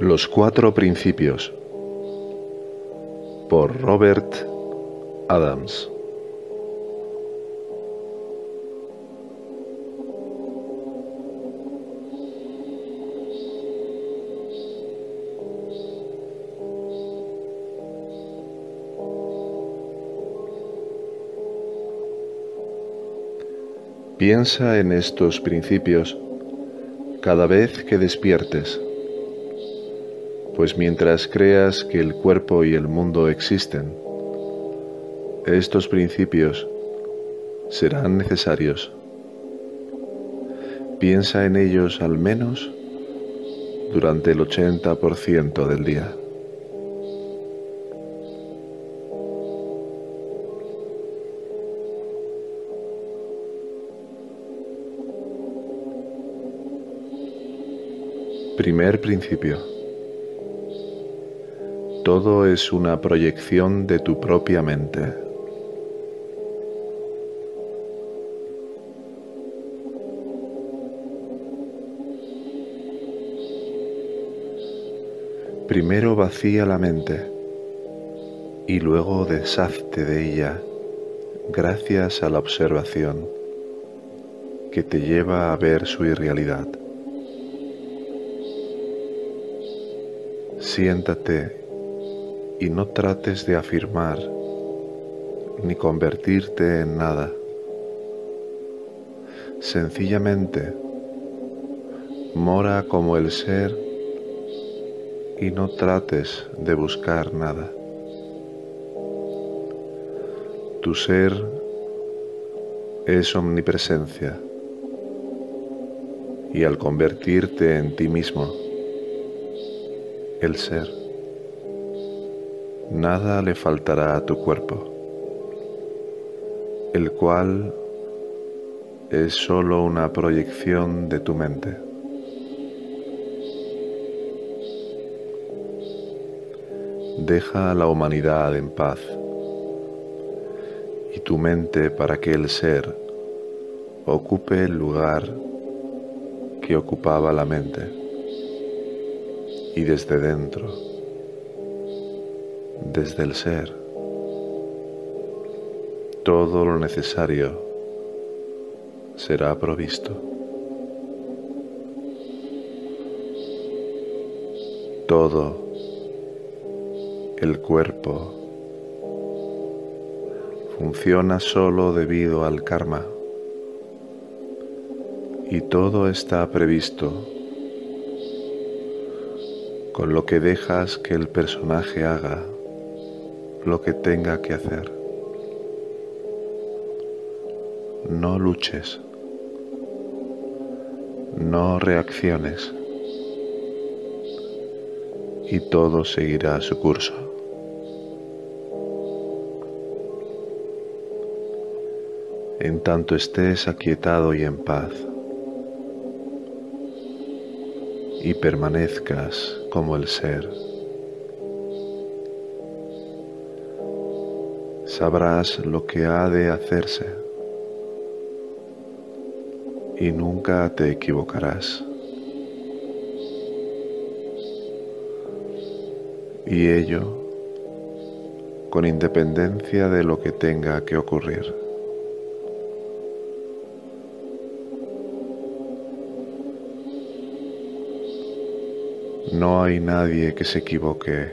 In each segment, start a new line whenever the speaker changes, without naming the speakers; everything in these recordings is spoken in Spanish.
Los cuatro principios por Robert Adams. Piensa en estos principios cada vez que despiertes, pues mientras creas que el cuerpo y el mundo existen, estos principios serán necesarios. Piensa en ellos al menos durante el 80% del día. Primer principio. Todo es una proyección de tu propia mente. Primero vacía la mente y luego deshazte de ella gracias a la observación que te lleva a ver su irrealidad. Siéntate y no trates de afirmar ni convertirte en nada. Sencillamente, mora como el ser y no trates de buscar nada. Tu ser es omnipresencia y al convertirte en ti mismo, el ser. Nada le faltará a tu cuerpo, el cual es sólo una proyección de tu mente. Deja a la humanidad en paz y tu mente para que el ser ocupe el lugar que ocupaba la mente y desde dentro, desde el ser, todo lo necesario será provisto. Todo el cuerpo funciona solo debido al karma y todo está previsto con lo que dejas que el personaje haga lo que tenga que hacer. No luches, no reacciones y todo seguirá su curso. En tanto estés aquietado y en paz, y permanezcas como el ser. Sabrás lo que ha de hacerse y nunca te equivocarás. Y ello con independencia de lo que tenga que ocurrir. No hay nadie que se equivoque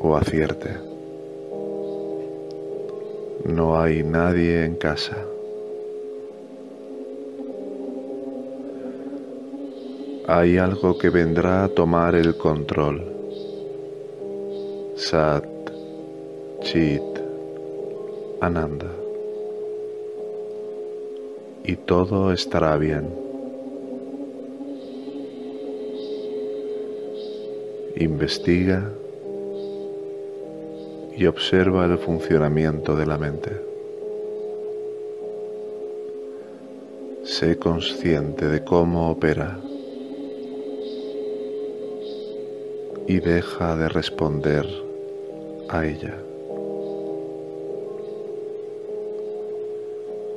o acierte. No hay nadie en casa. Hay algo que vendrá a tomar el control. Sat, Chit, Ananda. Y todo estará bien. investiga y observa el funcionamiento de la mente. Sé consciente de cómo opera y deja de responder a ella.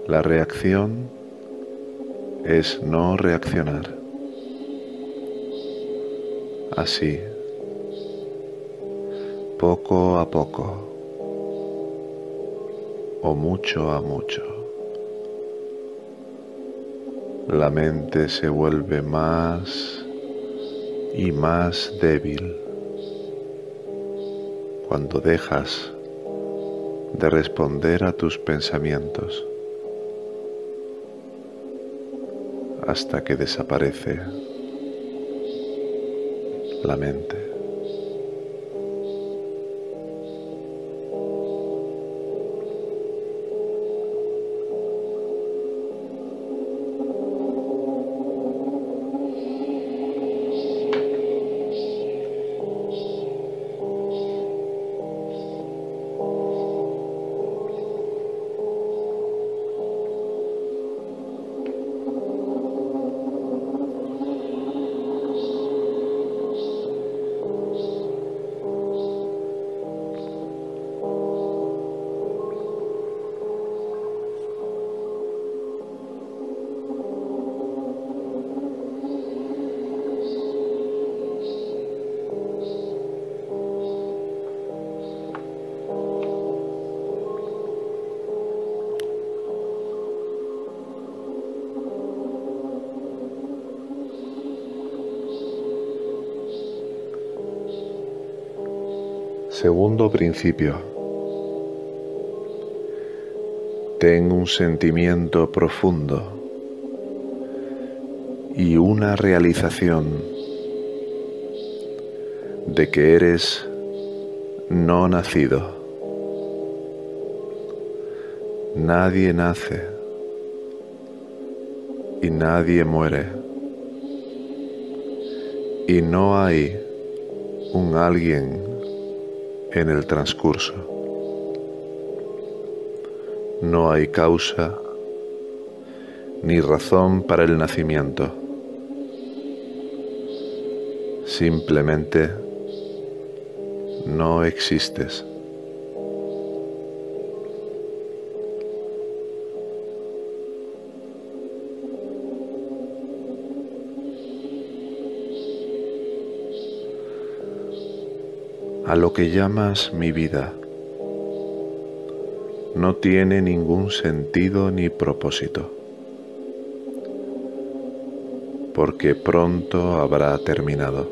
La reacción es no reaccionar. así, poco a poco o mucho a mucho. La mente se vuelve más y más débil cuando dejas de responder a tus pensamientos hasta que desaparece la mente. Segundo principio. Ten un sentimiento profundo y una realización de que eres no nacido. Nadie nace y nadie muere. Y no hay un alguien en el transcurso. No hay causa ni razón para el nacimiento. Simplemente no existes. A lo que llamas mi vida no tiene ningún sentido ni propósito, porque pronto habrá terminado.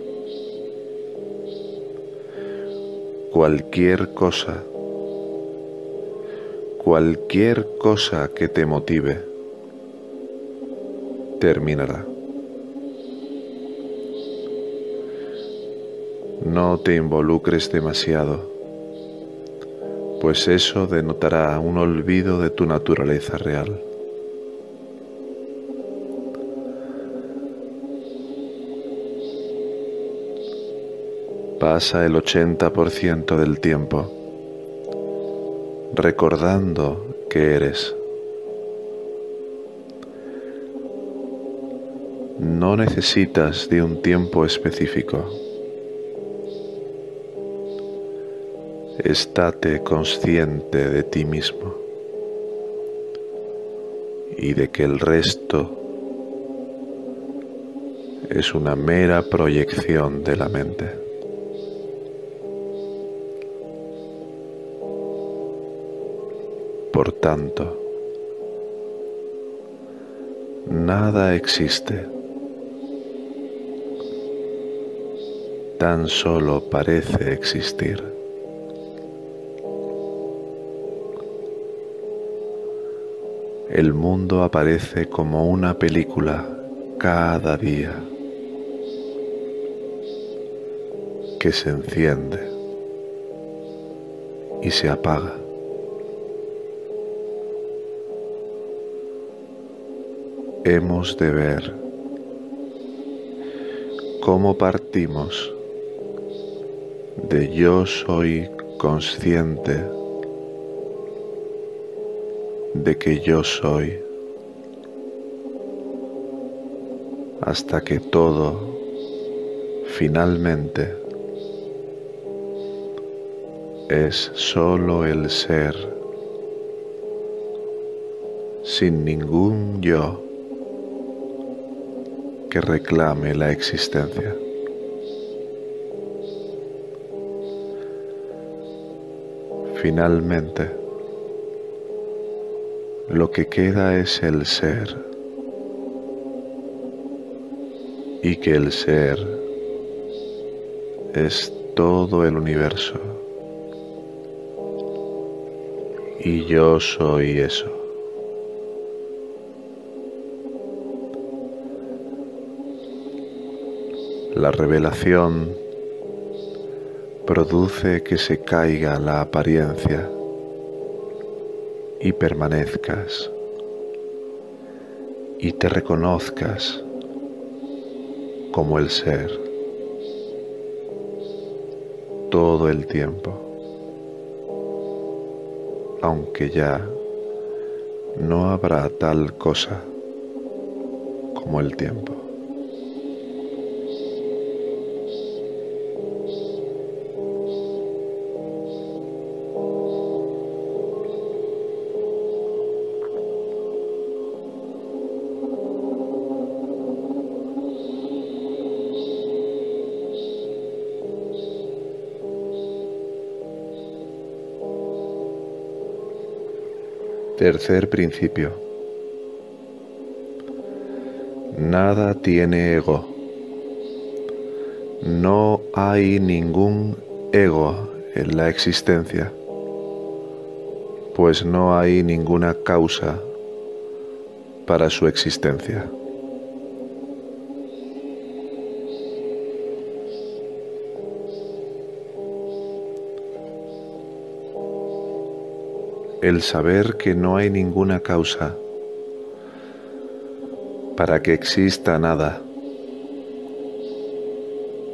Cualquier cosa, cualquier cosa que te motive, terminará. No te involucres demasiado, pues eso denotará un olvido de tu naturaleza real. Pasa el 80% del tiempo recordando que eres. No necesitas de un tiempo específico. Estate consciente de ti mismo y de que el resto es una mera proyección de la mente. Por tanto, nada existe, tan solo parece existir. El mundo aparece como una película cada día que se enciende y se apaga. Hemos de ver cómo partimos de yo soy consciente de que yo soy, hasta que todo finalmente es solo el ser, sin ningún yo que reclame la existencia. Finalmente, lo que queda es el ser. Y que el ser es todo el universo. Y yo soy eso. La revelación produce que se caiga la apariencia y permanezcas y te reconozcas como el ser todo el tiempo, aunque ya no habrá tal cosa como el tiempo. Tercer principio. Nada tiene ego. No hay ningún ego en la existencia, pues no hay ninguna causa para su existencia. El saber que no hay ninguna causa para que exista nada,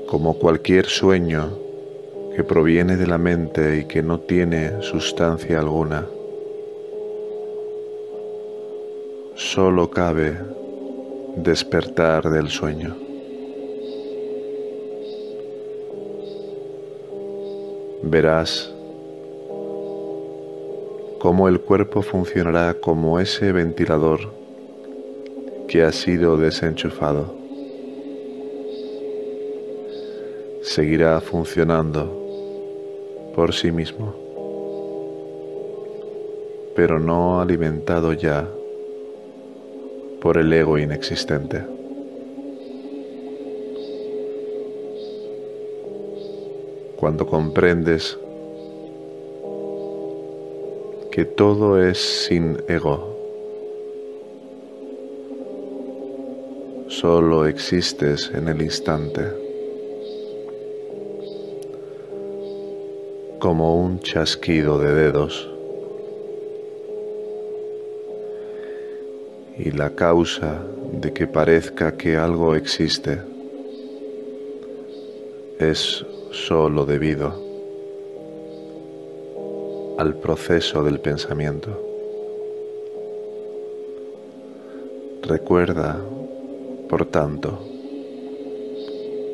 como cualquier sueño que proviene de la mente y que no tiene sustancia alguna. Solo cabe despertar del sueño. Verás cómo el cuerpo funcionará como ese ventilador que ha sido desenchufado. Seguirá funcionando por sí mismo, pero no alimentado ya por el ego inexistente. Cuando comprendes que todo es sin ego. Solo existes en el instante, como un chasquido de dedos. Y la causa de que parezca que algo existe es solo debido al proceso del pensamiento. Recuerda, por tanto,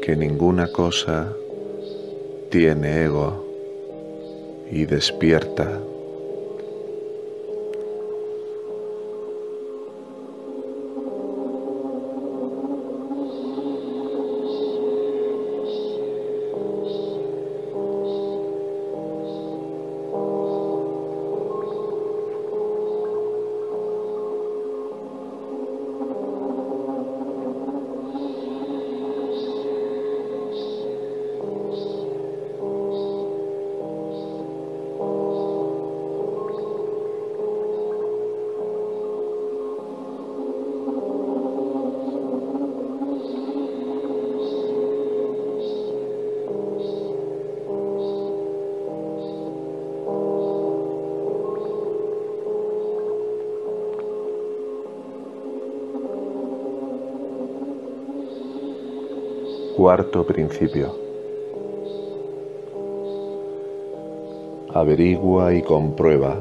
que ninguna cosa tiene ego y despierta Cuarto principio. Averigua y comprueba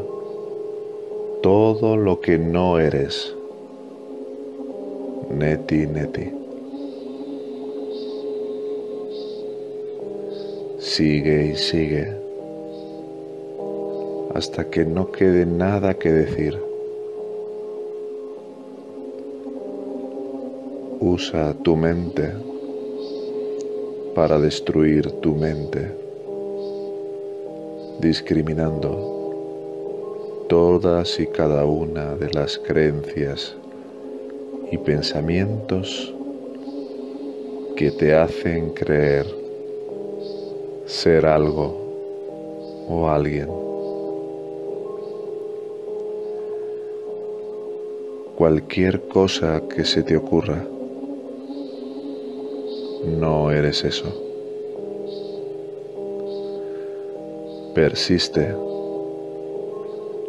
todo lo que no eres. Neti, neti. Sigue y sigue hasta que no quede nada que decir. Usa tu mente para destruir tu mente. discriminando todas y cada una de las creencias y pensamientos que te hacen creer ser algo o alguien. Cualquier cosa que se te ocurra, no eres eso. Persiste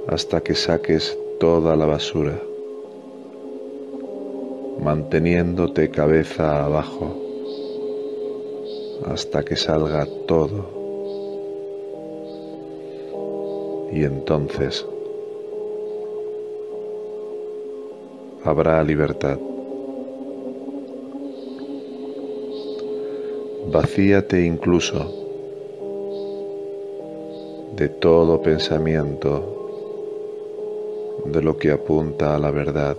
hasta que saques toda la basura, manteniéndote cabeza abajo hasta que salga todo. Y entonces habrá libertad. Vacíate incluso de todo pensamiento de lo que apunta a la verdad,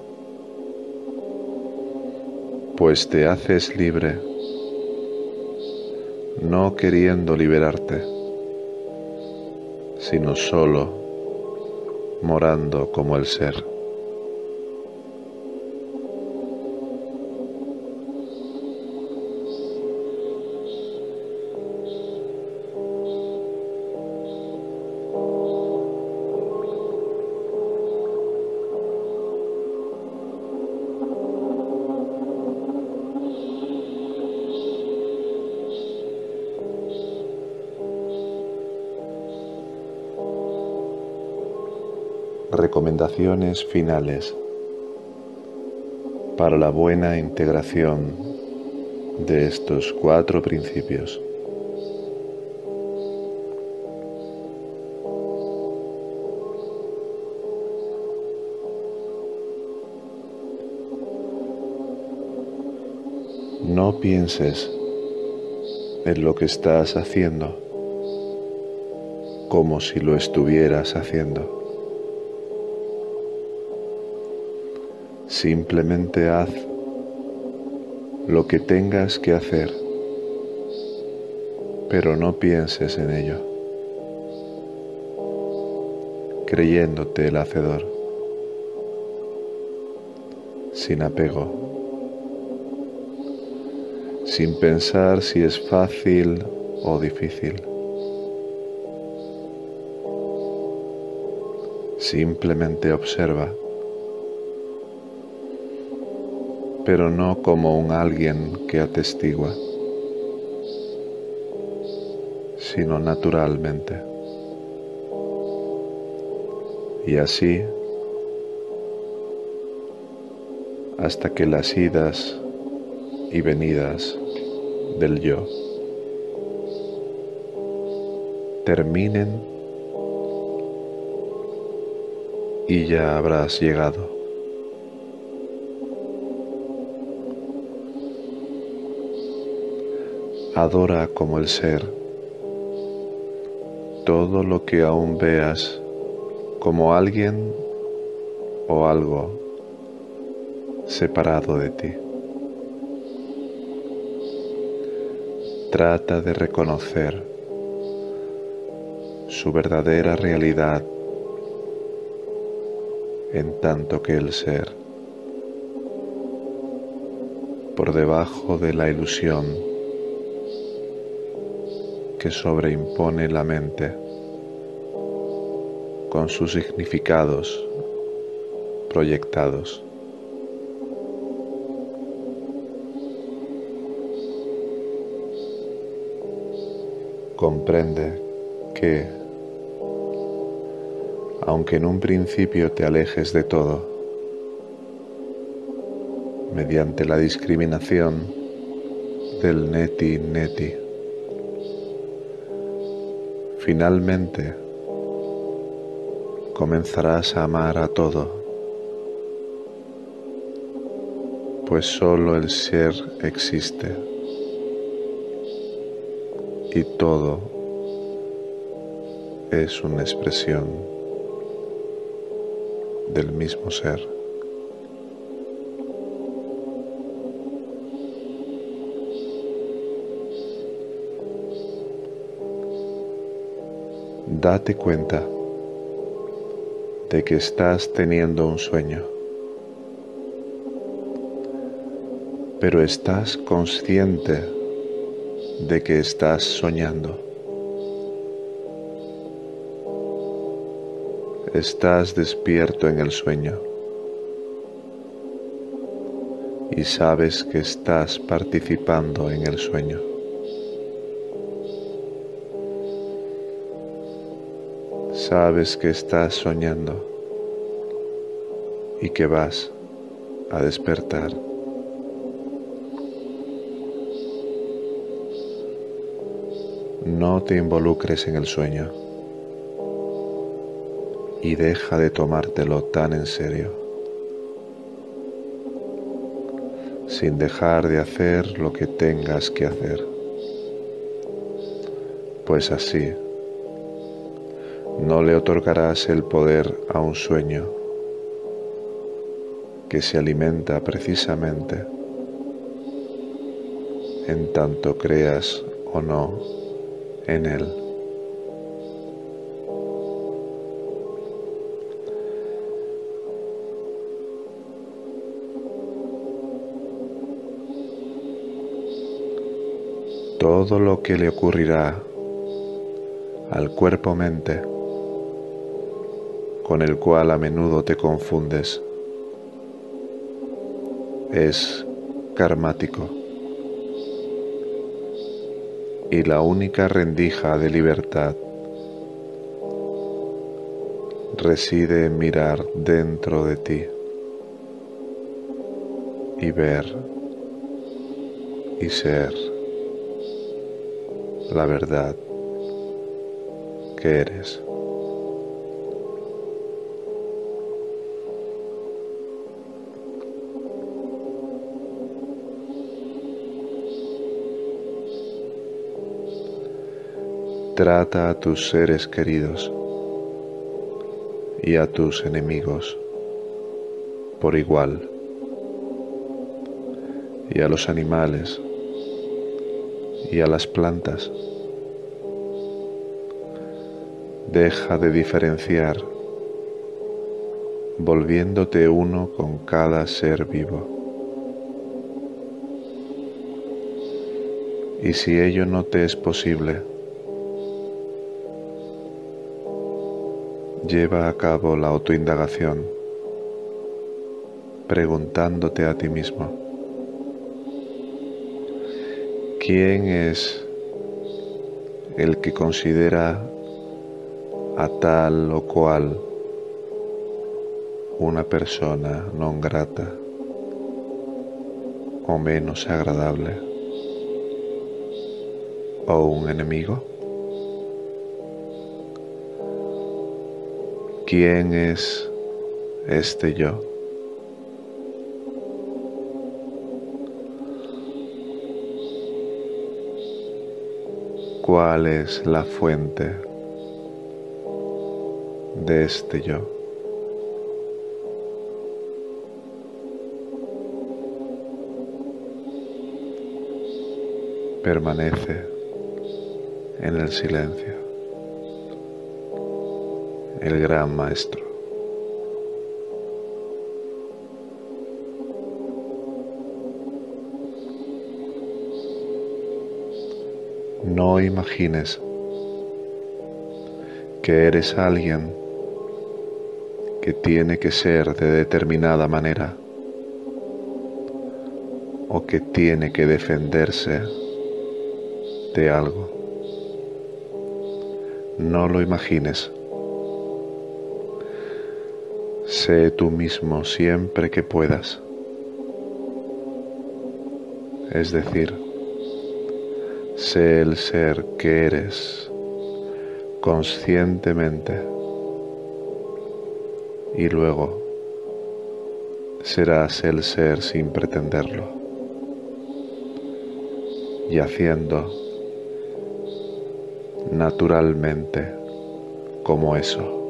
pues te haces libre, no queriendo liberarte, sino solo morando como el ser. Finales para la buena integración de estos cuatro principios. No pienses en lo que estás haciendo como si lo estuvieras haciendo. Simplemente haz lo que tengas que hacer, pero no pienses en ello, creyéndote el hacedor, sin apego, sin pensar si es fácil o difícil. Simplemente observa pero no como un alguien que atestigua, sino naturalmente. Y así, hasta que las idas y venidas del yo terminen y ya habrás llegado. Adora como el ser todo lo que aún veas como alguien o algo separado de ti. Trata de reconocer su verdadera realidad en tanto que el ser, por debajo de la ilusión que sobreimpone la mente con sus significados proyectados. Comprende que, aunque en un principio te alejes de todo, mediante la discriminación del neti-neti, Finalmente comenzarás a amar a todo, pues solo el ser existe y todo es una expresión del mismo ser. Date cuenta de que estás teniendo un sueño, pero estás consciente de que estás soñando. Estás despierto en el sueño y sabes que estás participando en el sueño. Sabes que estás soñando y que vas a despertar. No te involucres en el sueño y deja de tomártelo tan en serio. sin dejar de hacer lo que tengas que hacer. Pues así, no le otorgarás el poder a un sueño que se alimenta precisamente en tanto creas o no en él. todo lo que le ocurrirá al cuerpo-mente con el cual a menudo te confundes es karmático y la única rendija de libertad reside en mirar dentro de ti y ver y ser la verdad que eres. Trata a tus seres queridos y a tus enemigos por igual y a los animales y a las plantas. Deja de diferenciar, volviéndote uno con cada ser vivo. Y si ello no te es posible, lleva a cabo la autoindagación, preguntándote a ti mismo. ¿Quién es el que considera a tal o cual una persona no grata o menos agradable o un enemigo? ¿Quién es este yo? cuál es la fuente de este yo. Permanece en el silencio, el gran maestro. No imagines que eres alguien que tiene que ser de determinada manera o que tiene que defenderse de algo. No lo imagines. Sé tú mismo siempre que puedas. Es decir, Sé el ser que eres conscientemente y luego serás el ser sin pretenderlo y haciendo naturalmente como eso.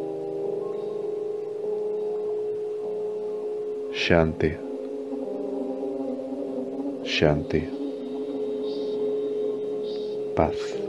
Shanti. Shanti. Pass